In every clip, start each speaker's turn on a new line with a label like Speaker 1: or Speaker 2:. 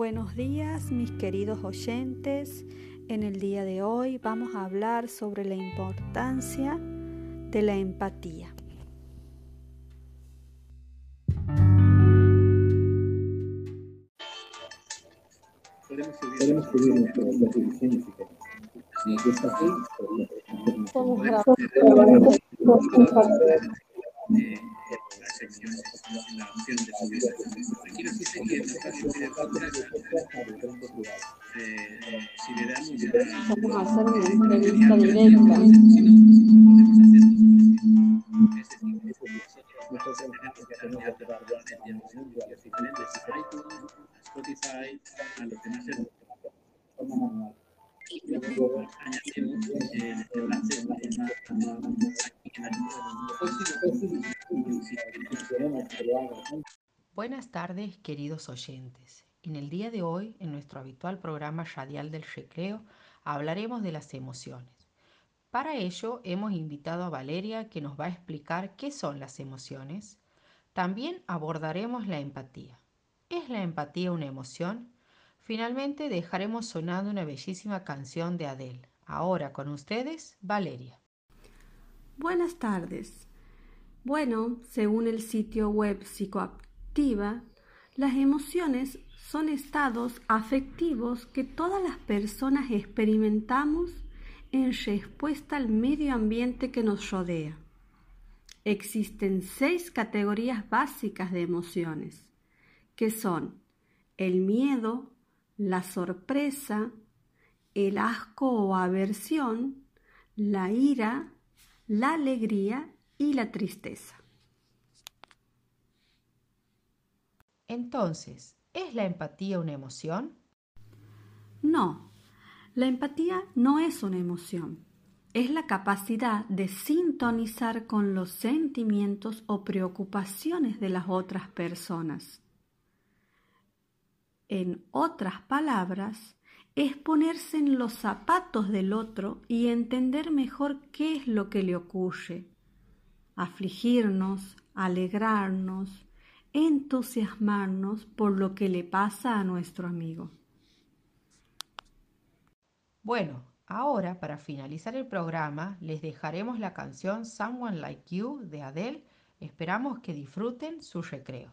Speaker 1: Buenos días mis queridos oyentes. En el día de hoy vamos a hablar sobre la importancia de la empatía.
Speaker 2: Quiero decirte que si le una entrevista. Si no, podemos de.
Speaker 3: Buenas tardes, queridos oyentes. En el día de hoy, en nuestro habitual programa radial del recreo, hablaremos de las emociones. Para ello, hemos invitado a Valeria que nos va a explicar qué son las emociones. También abordaremos la empatía. ¿Es la empatía una emoción? Finalmente dejaremos sonando una bellísima canción de Adele. Ahora con ustedes, Valeria.
Speaker 1: Buenas tardes. Bueno, según el sitio web Las emociones son estados afectivos que todas las personas experimentamos en respuesta al medio ambiente que nos rodea. Existen seis categorías básicas de emociones, que son el miedo, la sorpresa, el asco o aversión, la ira, la alegría y la tristeza.
Speaker 3: Entonces, ¿es la empatía una emoción?
Speaker 1: No, la empatía no es una emoción. Es la capacidad de sintonizar con los sentimientos o preocupaciones de las otras personas. En otras palabras, es ponerse en los zapatos del otro y entender mejor qué es lo que le ocurre. Afligirnos, alegrarnos, entusiasmarnos por lo que le pasa a nuestro amigo.
Speaker 3: Bueno, ahora para finalizar el programa les dejaremos la canción Someone Like You de Adele. Esperamos que disfruten su recreo.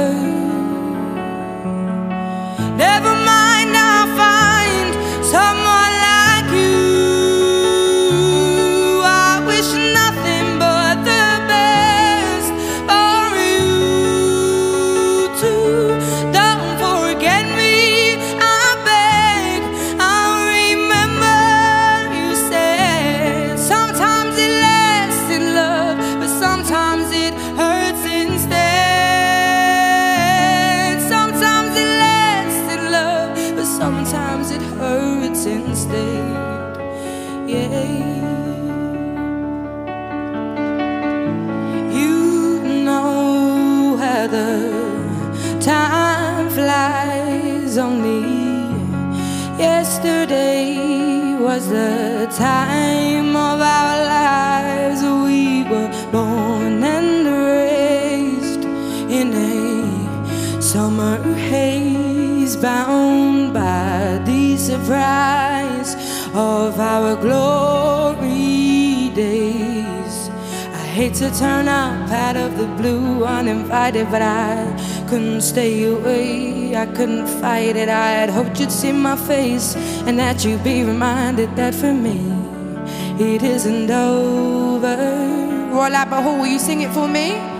Speaker 4: Yesterday was the time of our lives. We were born and raised in a summer haze. bound by the surprise of our glory days. I hate to turn up out of the blue uninvited, but I couldn't stay away. I couldn't fight it. I had hoped you'd see my face and that you'd be reminded that for me it isn't over. Roy Lapahoo, will you sing it for me?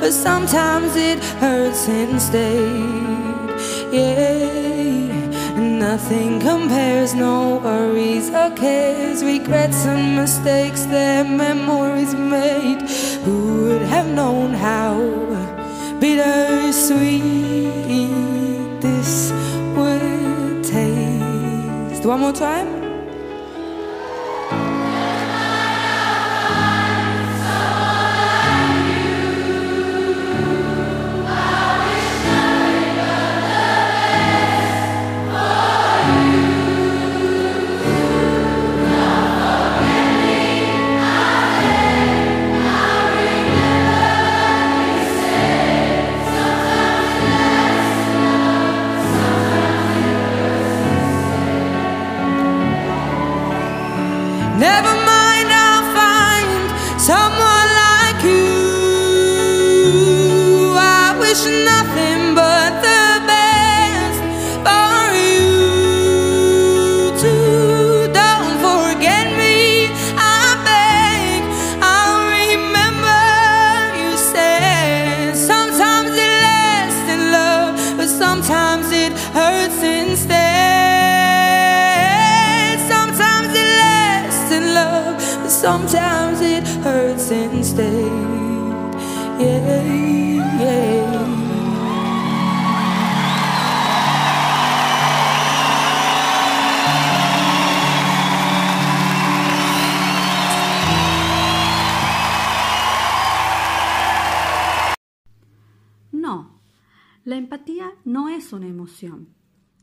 Speaker 4: But sometimes it hurts instead. Yeah, nothing compares, no worries or cares, regrets and mistakes their memories made. Who would have known how bittersweet this would taste? One more time. Sometimes it hurts instead. Yeah, yeah.
Speaker 1: No, la empatía no es una emoción,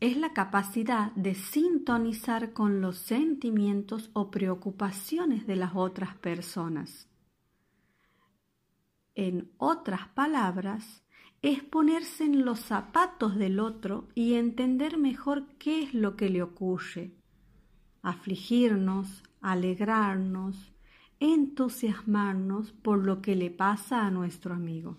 Speaker 1: es la capacidad de sintonizar con los sentimientos o preocupaciones de las otras personas. En otras palabras, es ponerse en los zapatos del otro y entender mejor qué es lo que le ocurre, afligirnos, alegrarnos, entusiasmarnos por lo que le pasa a nuestro amigo.